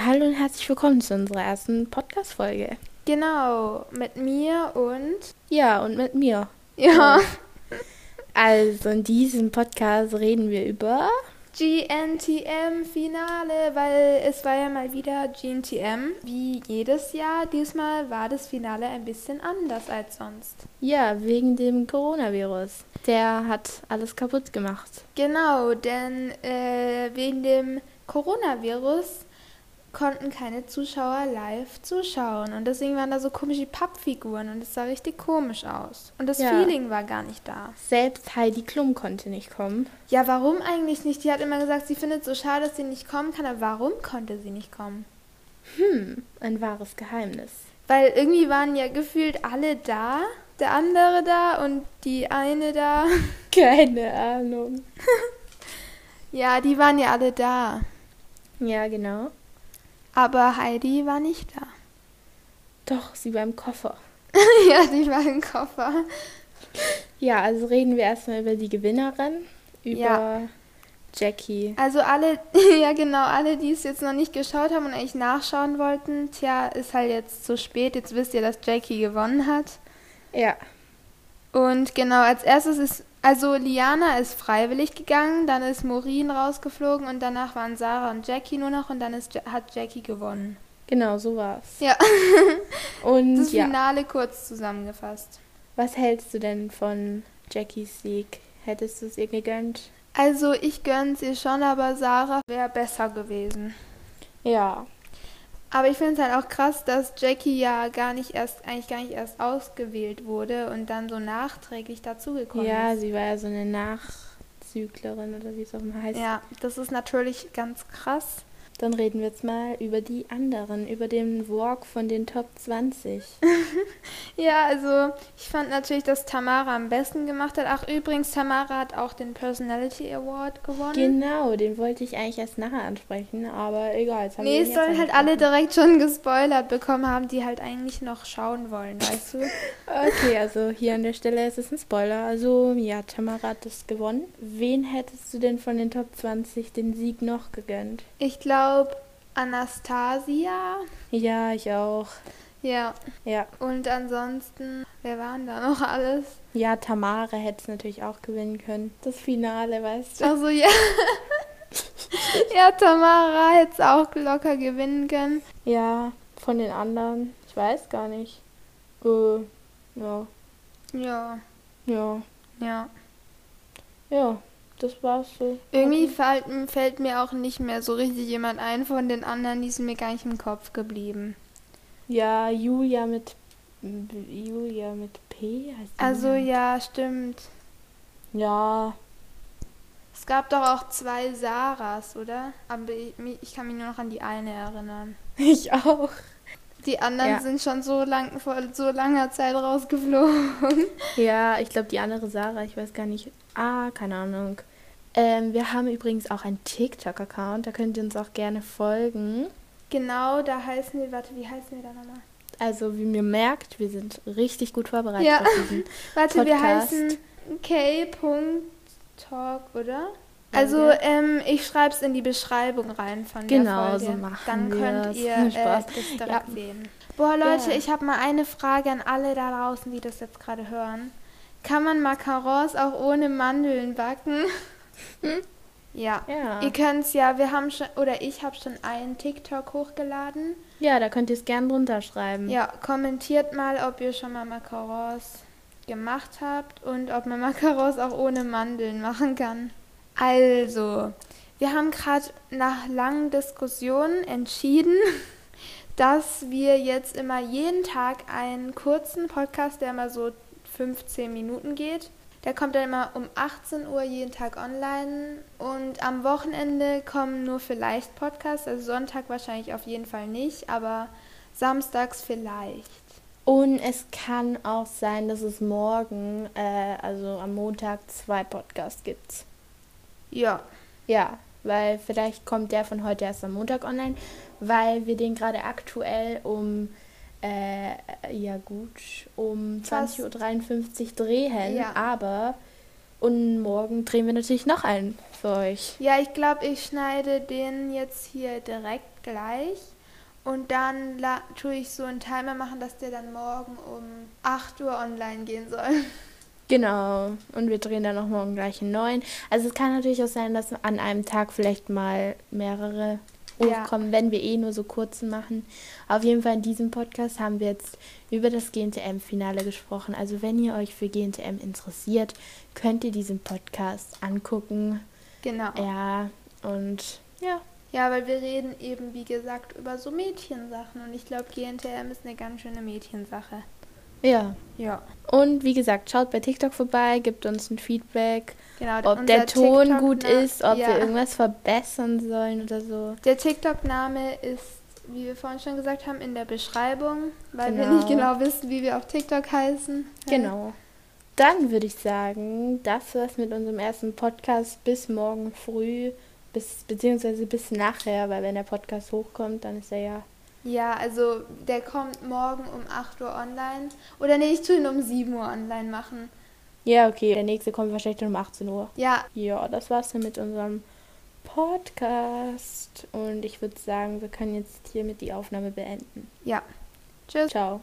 Hallo und herzlich willkommen zu unserer ersten Podcast-Folge. Genau, mit mir und. Ja, und mit mir. Ja. Also, in diesem Podcast reden wir über. GNTM-Finale, weil es war ja mal wieder GNTM. Wie jedes Jahr, diesmal war das Finale ein bisschen anders als sonst. Ja, wegen dem Coronavirus. Der hat alles kaputt gemacht. Genau, denn äh, wegen dem Coronavirus konnten keine Zuschauer live zuschauen. Und deswegen waren da so komische Pappfiguren und es sah richtig komisch aus. Und das Ja. Feeling war gar nicht da. Selbst Heidi Klum konnte nicht kommen. Ja, warum eigentlich nicht? Die hat immer gesagt, sie findet es so schade, dass sie nicht kommen kann. Aber warum konnte sie nicht kommen? Hm, ein wahres Geheimnis. Weil irgendwie waren ja gefühlt alle da. Der andere da und die eine da. Keine Ahnung. Ja, die waren ja alle da. Ja, genau. Aber Heidi war nicht da. Doch, sie war im Koffer. ja, die war im Koffer. Ja, also reden wir erstmal über die Gewinnerin. Über Ja. Jackie. Also alle, ja genau, alle, die es jetzt noch nicht geschaut haben und eigentlich nachschauen wollten, tja, ist halt jetzt zu spät. Jetzt wisst ihr, dass Jackie gewonnen hat. Ja. Und genau, als erstes ist, also Liana ist freiwillig gegangen, dann ist Maureen rausgeflogen und danach waren Sarah und Jackie nur noch und dann ist, Ja- hat Jackie gewonnen. Genau, so war's. Ja, Und das ja. Finale kurz zusammengefasst. Was hältst du denn von Jackies Sieg? Hättest du es ihr gegönnt? Also ich gönn's ihr schon, aber Sarah wäre besser gewesen. Ja. Aber ich finde es halt auch krass, dass Jackie ja gar nicht erst, eigentlich gar nicht erst ausgewählt wurde und dann so nachträglich dazugekommen Ja, ist. sie war ja so eine Nachzüglerin oder wie es auch immer heißt. Ja, das ist natürlich ganz krass. Dann reden wir jetzt mal über die anderen, über den Walk von den Top 20. Ja, also ich fand natürlich, dass Tamara am besten gemacht hat. Ach, übrigens, Tamara hat auch den Personality Award gewonnen. Genau, den wollte ich eigentlich erst nachher ansprechen, aber egal. Jetzt haben nee, wir es sollen halt alle direkt schon gespoilert bekommen haben, die halt eigentlich noch schauen wollen, weißt du? Okay, also hier an der Stelle ist es ein Spoiler. Also, ja, Tamara hat das gewonnen. Wen hättest du denn von den Top 20 den Sieg noch gegönnt? Ich glaube, Anastasia. Ja, ich auch. Ja, Ja. und ansonsten, wer waren da noch alles? Ja, Tamara hätte es natürlich auch gewinnen können. Das Finale, weißt du. Also ja. ja, Tamara hätte es auch locker gewinnen können. Ja, von den anderen. Ich weiß gar nicht. Äh, ja. Ja, Ja. ja. Ja, das war's so. Irgendwie fällt, fällt mir auch nicht mehr so richtig jemand ein von den anderen, die sind mir gar nicht im Kopf geblieben. Ja, Julia mit. Julia mit P heißt die Also noch? ja, stimmt. Ja. Es gab doch auch zwei Saras, oder? Aber ich, ich kann mich nur noch an die eine erinnern. Ich auch. Die anderen Ja. sind schon so lang vor so langer Zeit rausgeflogen. Ja, ich glaube, die andere Sarah, ich weiß gar nicht. Ah, keine Ahnung. Ähm, wir haben übrigens auch einen TikTok-Account, da könnt ihr uns auch gerne folgen. Genau, da heißen wir, warte, wie heißen wir da nochmal? Also, wie mir merkt, wir sind richtig gut vorbereitet Ja. auf diesen Warte, wir Podcast. heißen k.talk, oder? Also, ähm, ich schreibe es in die Beschreibung rein von Genau, der Folge. so machen Dann könnt ihr äh, das direkt Ja. sehen. Boah, Leute, Ja. ich habe mal eine Frage an alle da draußen, die das jetzt gerade hören. Kann man Macarons auch ohne Mandeln backen? ja. Ja. Ihr könnt's ja, wir haben schon, oder ich habe schon einen TikTok hochgeladen. Ja, da könnt ihr es gerne drunter schreiben. Ja, kommentiert mal, ob ihr schon mal Macarons gemacht habt und ob man Macarons auch ohne Mandeln machen kann. Also, wir haben gerade nach langen Diskussionen entschieden, dass wir jetzt immer jeden Tag einen kurzen Podcast, der immer so 15 Minuten geht. Der kommt dann immer um 18 Uhr jeden Tag online und am Wochenende kommen nur vielleicht Podcasts, also Sonntag wahrscheinlich auf jeden Fall nicht, aber samstags vielleicht. Und es kann auch sein, dass es morgen, äh, also am Montag, zwei Podcasts gibt. Ja, Ja, weil vielleicht kommt der von heute erst am Montag online, weil wir den gerade aktuell um, äh, ja gut, um Fast. 20.53 Uhr drehen, Ja. aber und morgen drehen wir natürlich noch einen für euch. Ja, ich glaube, ich schneide den jetzt hier direkt gleich. Und dann la- tue ich so einen Timer machen, dass der dann morgen um 8 Uhr online gehen soll. Genau. Und wir drehen dann noch morgen gleich einen neuen. Also es kann natürlich auch sein, dass an einem Tag vielleicht mal mehrere Ja. hochkommen, wenn wir eh nur so kurze machen. Auf jeden Fall in diesem Podcast haben wir jetzt über das GNTM-Finale gesprochen. Also wenn ihr euch für GNTM interessiert, könnt ihr diesen Podcast angucken. Genau. Ja, und ja. Ja, weil wir reden eben, wie gesagt, über so Mädchensachen. Und ich glaube, GNTM ist eine ganz schöne Mädchensache. Ja. Ja. Und wie gesagt, schaut bei TikTok vorbei, gibt uns ein Feedback, Genau. ob der Ton TikTok gut ist, ob ja. wir irgendwas verbessern sollen oder so. Der TikTok-Name ist, wie wir vorhin schon gesagt haben, in der Beschreibung, weil wir Genau. nicht genau wissen, wie wir auf TikTok heißen. Genau. Dann würde ich sagen, das war's mit unserem ersten Podcast bis morgen früh, bis, beziehungsweise bis nachher, weil wenn der Podcast hochkommt, dann ist er ja. Ja, also der kommt morgen um 8 Uhr online. Oder nee, ich tue ihn um 7 Uhr online machen. Ja, okay. Der nächste kommt wahrscheinlich dann um 18 Uhr. Ja, Ja, das war's dann mit unserem Podcast. Und ich würde sagen, wir können jetzt hiermit die Aufnahme beenden. ja. Tschüss. Ciao.